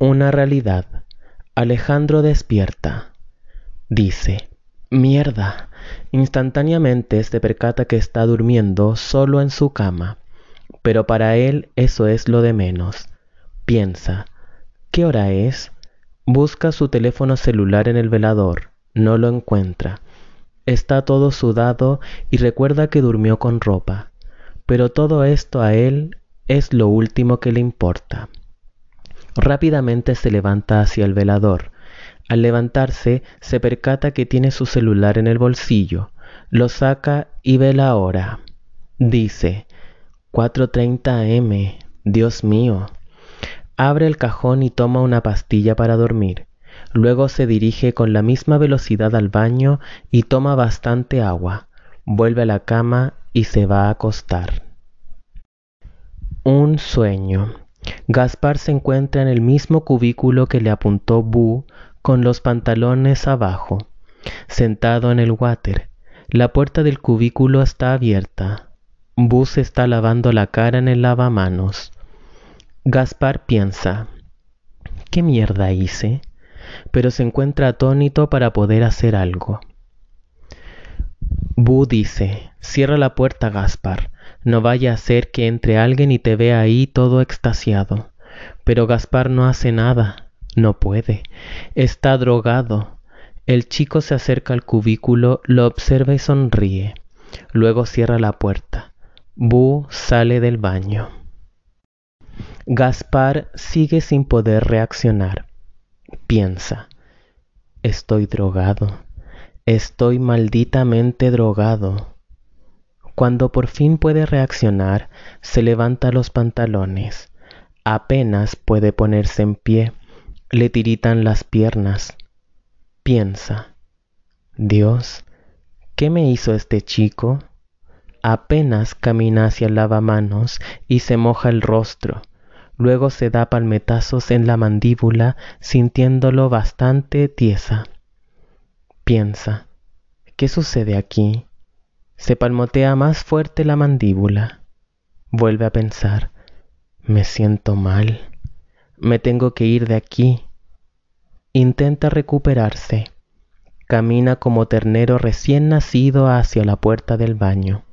Una realidad. Alejandro despierta. Dice, mierda. Instantáneamente se percata que está durmiendo solo en su cama. Pero para él eso es lo de menos. Piensa, ¿qué hora es? Busca su teléfono celular en el velador. No lo encuentra. Está todo sudado y recuerda que durmió con ropa. Pero todo esto a él es lo último que le importa. Rápidamente se levanta hacia el velador. Al levantarse, se percata que tiene su celular en el bolsillo. Lo saca y ve la hora. Dice, 4.30 am. Dios mío. Abre el cajón y toma una pastilla para dormir. Luego se dirige con la misma velocidad al baño y toma bastante agua. Vuelve a la cama y se va a acostar. Un sueño. Gaspar se encuentra en el mismo cubículo que le apuntó Bu con los pantalones abajo, sentado en el water. La puerta del cubículo está abierta. Bu se está lavando la cara en el lavamanos. Gaspar piensa, ¿qué mierda hice? Pero se encuentra atónito para poder hacer algo. Bu dice, cierra la puerta, Gaspar. No vaya a ser que entre alguien y te vea ahí todo extasiado. Pero Gaspar no hace nada, no puede. Está drogado. El chico se acerca al cubículo, lo observa y sonríe. Luego cierra la puerta. Bu sale del baño. Gaspar sigue sin poder reaccionar. Piensa, estoy drogado, estoy malditamente drogado. Cuando por fin puede reaccionar, se levanta los pantalones. Apenas puede ponerse en pie. Le tiritan las piernas. Piensa, Dios, ¿qué me hizo este chico? Apenas camina hacia el lavamanos y se moja el rostro. Luego se da palmetazos en la mandíbula, sintiéndolo bastante tiesa. Piensa, ¿qué sucede aquí? Se palmotea más fuerte la mandíbula. Vuelve a pensar, me siento mal, me tengo que ir de aquí. Intenta recuperarse. Camina como ternero recién nacido hacia la puerta del baño.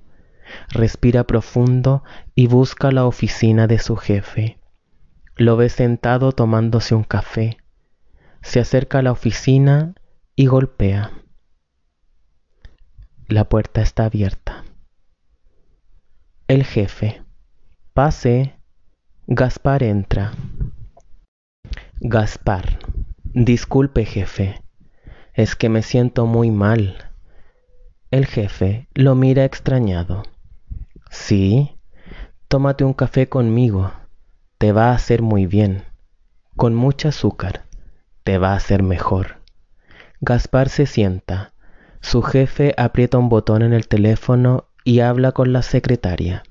Respira profundo y busca la oficina de su jefe. Lo ve sentado tomándose un café. Se acerca a la oficina y golpea. La puerta está abierta. El jefe. Pase. Gaspar entra. Gaspar. Disculpe, jefe. Es que me siento muy mal. El jefe lo mira extrañado. Sí. Tómate un café conmigo te va a hacer muy bien. Con mucha azúcar, te va a hacer mejor. Gaspar se sienta. Su jefe aprieta un botón en el teléfono y habla con la secretaria.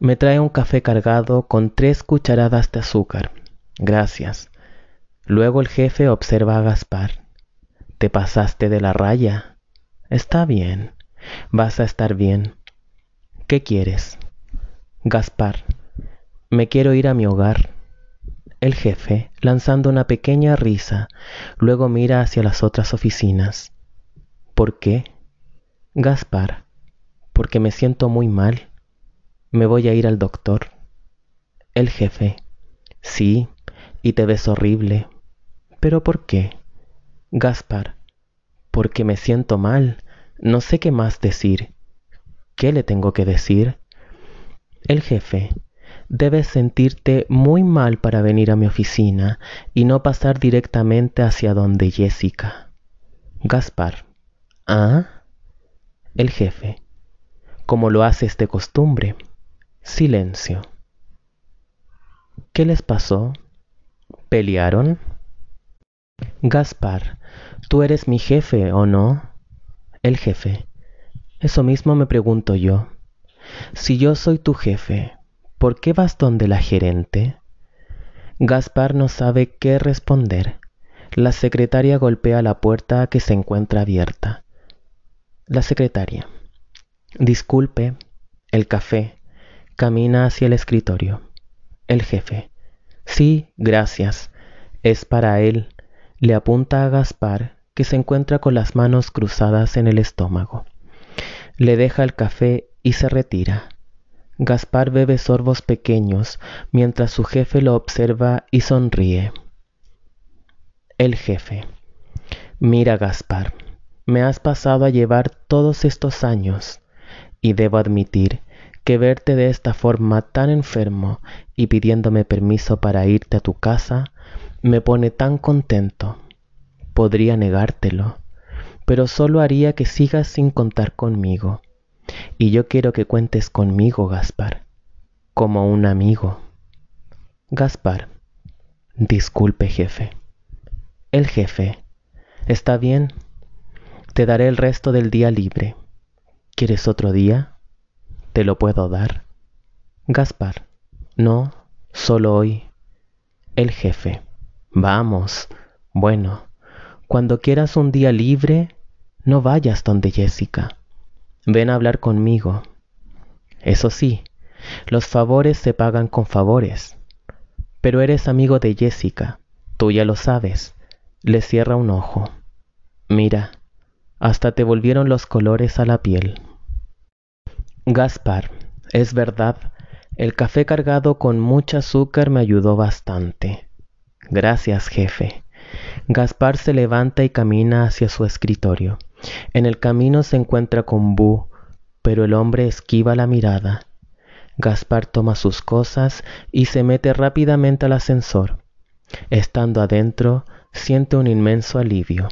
Me trae un café cargado con tres cucharadas de azúcar. Gracias. Luego el jefe observa a Gaspar. Te pasaste de la raya. Está bien. Vas a estar bien. ¿Qué quieres? Gaspar, me quiero ir a mi hogar. El jefe, lanzando una pequeña risa, luego mira hacia las otras oficinas. ¿Por qué? Gaspar, porque me siento muy mal. Me voy a ir al doctor. El jefe, sí, y te ves horrible. ¿Pero por qué? Gaspar, porque me siento mal. No sé qué más decir. ¿Qué le tengo que decir? El jefe, Debes sentirte muy mal para venir a mi oficina y no pasar directamente hacia donde Jessica. Gaspar. ¿Ah? El jefe. Como lo haces de costumbre. Silencio. ¿Qué les pasó? ¿Pelearon? Gaspar, tú eres mi jefe, ¿o no? El jefe. Eso mismo me pregunto yo. Si yo soy tu jefe, ¿Por qué vas donde la gerente? Gaspar no sabe qué responder. La secretaria golpea la puerta que se encuentra abierta. La secretaria. Disculpe. El café. Camina hacia el escritorio. El jefe. Sí, gracias. Es para él. Le apunta a Gaspar, que se encuentra con las manos cruzadas en el estómago. Le deja el café y se retira. Gaspar bebe sorbos pequeños mientras su jefe lo observa y sonríe. El jefe. Mira, Gaspar, me has pasado a llevar todos estos años y debo admitir que verte de esta forma tan enfermo y pidiéndome permiso para irte a tu casa me pone tan contento. Podría negártelo, pero solo haría que sigas sin contar conmigo. Y yo quiero que cuentes conmigo, Gaspar, como un amigo. Gaspar, disculpe, jefe. El jefe, está bien, te daré el resto del día libre. ¿Quieres otro día? Te lo puedo dar. Gaspar, no, solo hoy. El jefe, vamos. Bueno, cuando quieras un día libre, no vayas donde Jessica. Ven a hablar conmigo. Eso sí, los favores se pagan con favores. Pero eres amigo de Jessica, tú ya lo sabes. Le cierra un ojo. Mira, hasta te volvieron los colores a la piel. Gaspar, es verdad, el café cargado con mucha azúcar me ayudó bastante. Gracias, jefe. Gaspar se levanta y camina hacia su escritorio. En el camino se encuentra con Bu, pero el hombre esquiva la mirada. Gaspar toma sus cosas y se mete rápidamente al ascensor. Estando adentro, siente un inmenso alivio.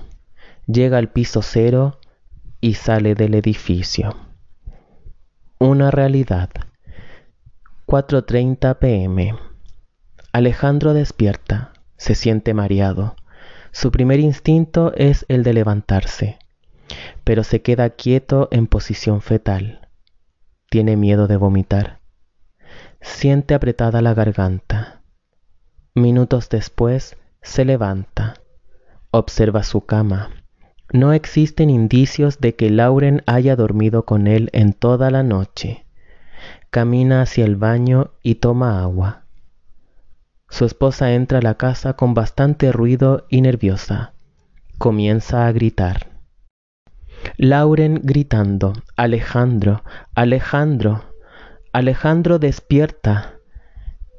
Llega al piso cero y sale del edificio. Una realidad. 4.30 pm. Alejandro despierta, se siente mareado. Su primer instinto es el de levantarse pero se queda quieto en posición fetal. Tiene miedo de vomitar. Siente apretada la garganta. Minutos después se levanta. Observa su cama. No existen indicios de que Lauren haya dormido con él en toda la noche. Camina hacia el baño y toma agua. Su esposa entra a la casa con bastante ruido y nerviosa. Comienza a gritar. Lauren gritando, Alejandro, Alejandro, Alejandro despierta.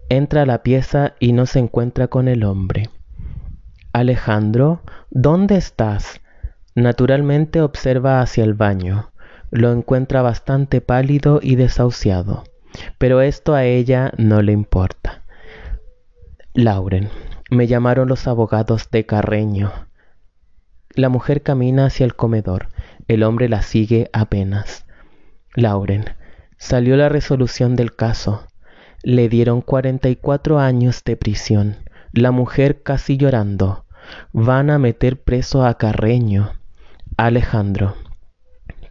Entra a la pieza y no se encuentra con el hombre. Alejandro, ¿dónde estás? Naturalmente observa hacia el baño. Lo encuentra bastante pálido y desahuciado, pero esto a ella no le importa. Lauren, me llamaron los abogados de Carreño. La mujer camina hacia el comedor. El hombre la sigue apenas. Lauren. Salió la resolución del caso. Le dieron 44 años de prisión. La mujer casi llorando. Van a meter preso a Carreño. Alejandro.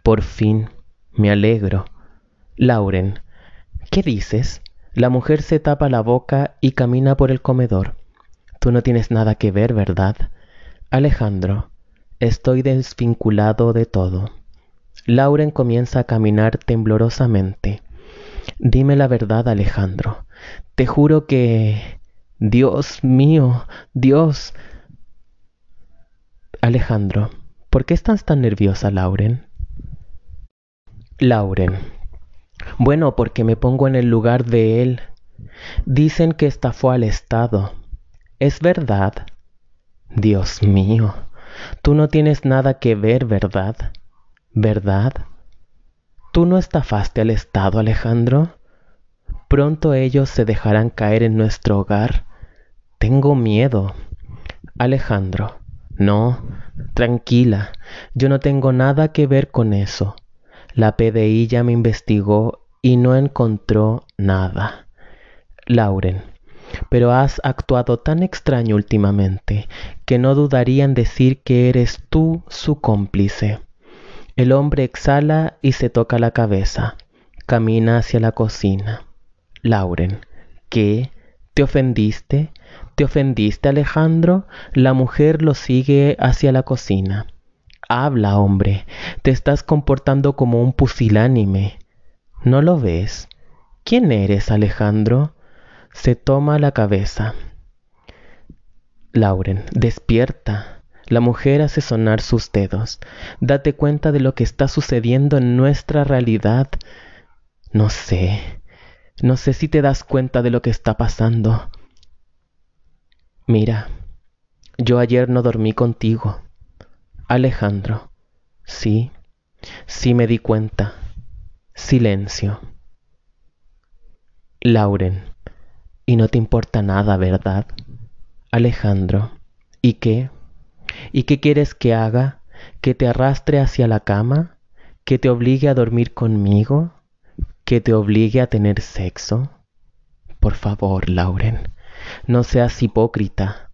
Por fin. Me alegro. Lauren. ¿Qué dices? La mujer se tapa la boca y camina por el comedor. Tú no tienes nada que ver, ¿verdad? Alejandro. Estoy desvinculado de todo. Lauren comienza a caminar temblorosamente. Dime la verdad, Alejandro. Te juro que... Dios mío, Dios. Alejandro, ¿por qué estás tan nerviosa, Lauren? Lauren. Bueno, porque me pongo en el lugar de él. Dicen que estafó al Estado. ¿Es verdad? Dios mío. Tú no tienes nada que ver, ¿verdad? ¿Verdad? ¿Tú no estafaste al Estado, Alejandro? Pronto ellos se dejarán caer en nuestro hogar. Tengo miedo. Alejandro, no, tranquila, yo no tengo nada que ver con eso. La PDI ya me investigó y no encontró nada. Lauren, pero has actuado tan extraño últimamente que no dudaría en decir que eres tú su cómplice. El hombre exhala y se toca la cabeza. Camina hacia la cocina. Lauren, ¿qué? ¿Te ofendiste? ¿Te ofendiste, Alejandro? La mujer lo sigue hacia la cocina. Habla, hombre. Te estás comportando como un pusilánime. ¿No lo ves? ¿Quién eres, Alejandro? se toma la cabeza. Lauren, despierta. La mujer hace sonar sus dedos. Date cuenta de lo que está sucediendo en nuestra realidad. No sé. No sé si te das cuenta de lo que está pasando. Mira, yo ayer no dormí contigo. Alejandro. Sí, sí me di cuenta. Silencio. Lauren. Y no te importa nada, ¿verdad? Alejandro. ¿Y qué? ¿Y qué quieres que haga? ¿Que te arrastre hacia la cama? ¿Que te obligue a dormir conmigo? ¿Que te obligue a tener sexo? Por favor, Lauren, no seas hipócrita.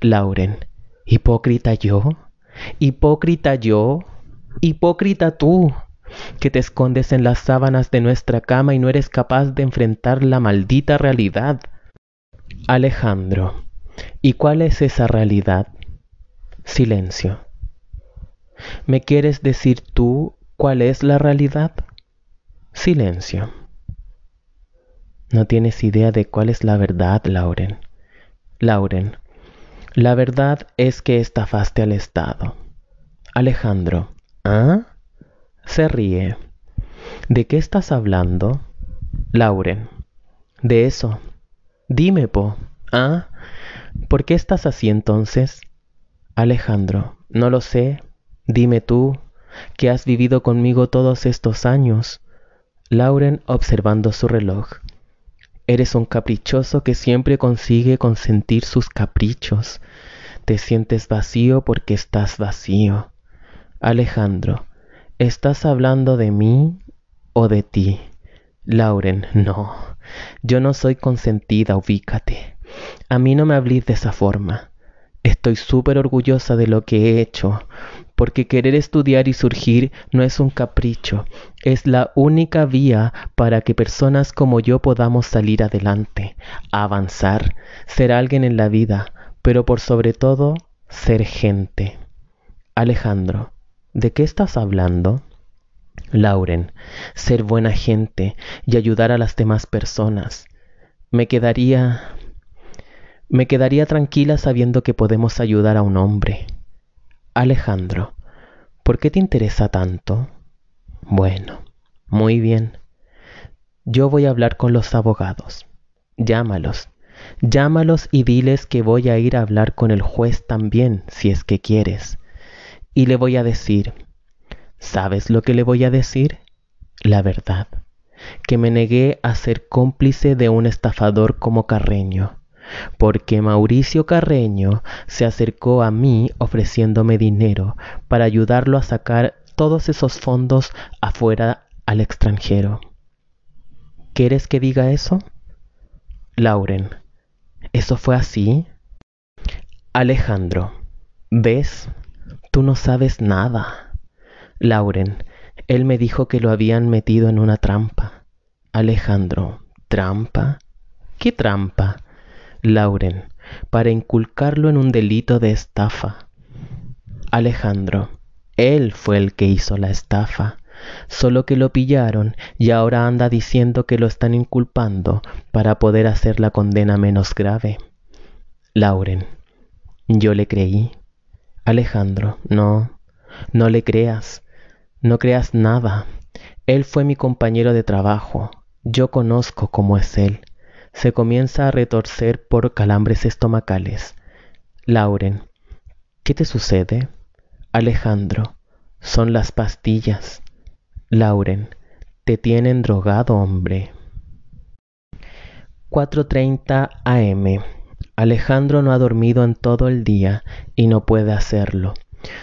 Lauren, ¿hipócrita yo? ¿Hipócrita yo? ¿Hipócrita tú? que te escondes en las sábanas de nuestra cama y no eres capaz de enfrentar la maldita realidad. Alejandro, ¿y cuál es esa realidad? Silencio. ¿Me quieres decir tú cuál es la realidad? Silencio. No tienes idea de cuál es la verdad, Lauren. Lauren, la verdad es que estafaste al Estado. Alejandro, ¿ah? Se ríe. ¿De qué estás hablando? Lauren. De eso. Dime, Po. ¿Ah? ¿Por qué estás así entonces? Alejandro. No lo sé. Dime tú, que has vivido conmigo todos estos años. Lauren observando su reloj. Eres un caprichoso que siempre consigue consentir sus caprichos. Te sientes vacío porque estás vacío. Alejandro. ¿Estás hablando de mí o de ti? Lauren, no. Yo no soy consentida, ubícate. A mí no me hablís de esa forma. Estoy súper orgullosa de lo que he hecho, porque querer estudiar y surgir no es un capricho, es la única vía para que personas como yo podamos salir adelante, avanzar, ser alguien en la vida, pero por sobre todo, ser gente. Alejandro, ¿De qué estás hablando? Lauren, ser buena gente y ayudar a las demás personas. Me quedaría... Me quedaría tranquila sabiendo que podemos ayudar a un hombre. Alejandro, ¿por qué te interesa tanto? Bueno, muy bien. Yo voy a hablar con los abogados. Llámalos. Llámalos y diles que voy a ir a hablar con el juez también, si es que quieres y le voy a decir, ¿sabes lo que le voy a decir? La verdad, que me negué a ser cómplice de un estafador como Carreño, porque Mauricio Carreño se acercó a mí ofreciéndome dinero para ayudarlo a sacar todos esos fondos afuera al extranjero. ¿Quieres que diga eso? Lauren, ¿eso fue así? Alejandro, ¿ves? Tú no sabes nada. Lauren, él me dijo que lo habían metido en una trampa. Alejandro, ¿trampa? ¿Qué trampa? Lauren, para inculcarlo en un delito de estafa. Alejandro, él fue el que hizo la estafa, solo que lo pillaron y ahora anda diciendo que lo están inculpando para poder hacer la condena menos grave. Lauren, yo le creí. Alejandro, no, no le creas, no creas nada. Él fue mi compañero de trabajo, yo conozco cómo es él. Se comienza a retorcer por calambres estomacales. Lauren, ¿qué te sucede? Alejandro, son las pastillas. Lauren, te tienen drogado, hombre. 4.30 am. Alejandro no ha dormido en todo el día y no puede hacerlo.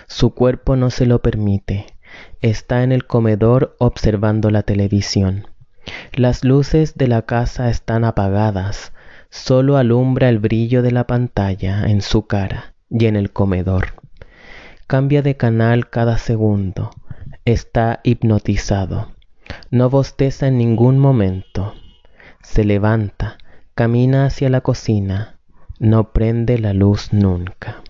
Su cuerpo no se lo permite. Está en el comedor observando la televisión. Las luces de la casa están apagadas. Solo alumbra el brillo de la pantalla en su cara y en el comedor. Cambia de canal cada segundo. Está hipnotizado. No bosteza en ningún momento. Se levanta, camina hacia la cocina, no prende la luz nunca.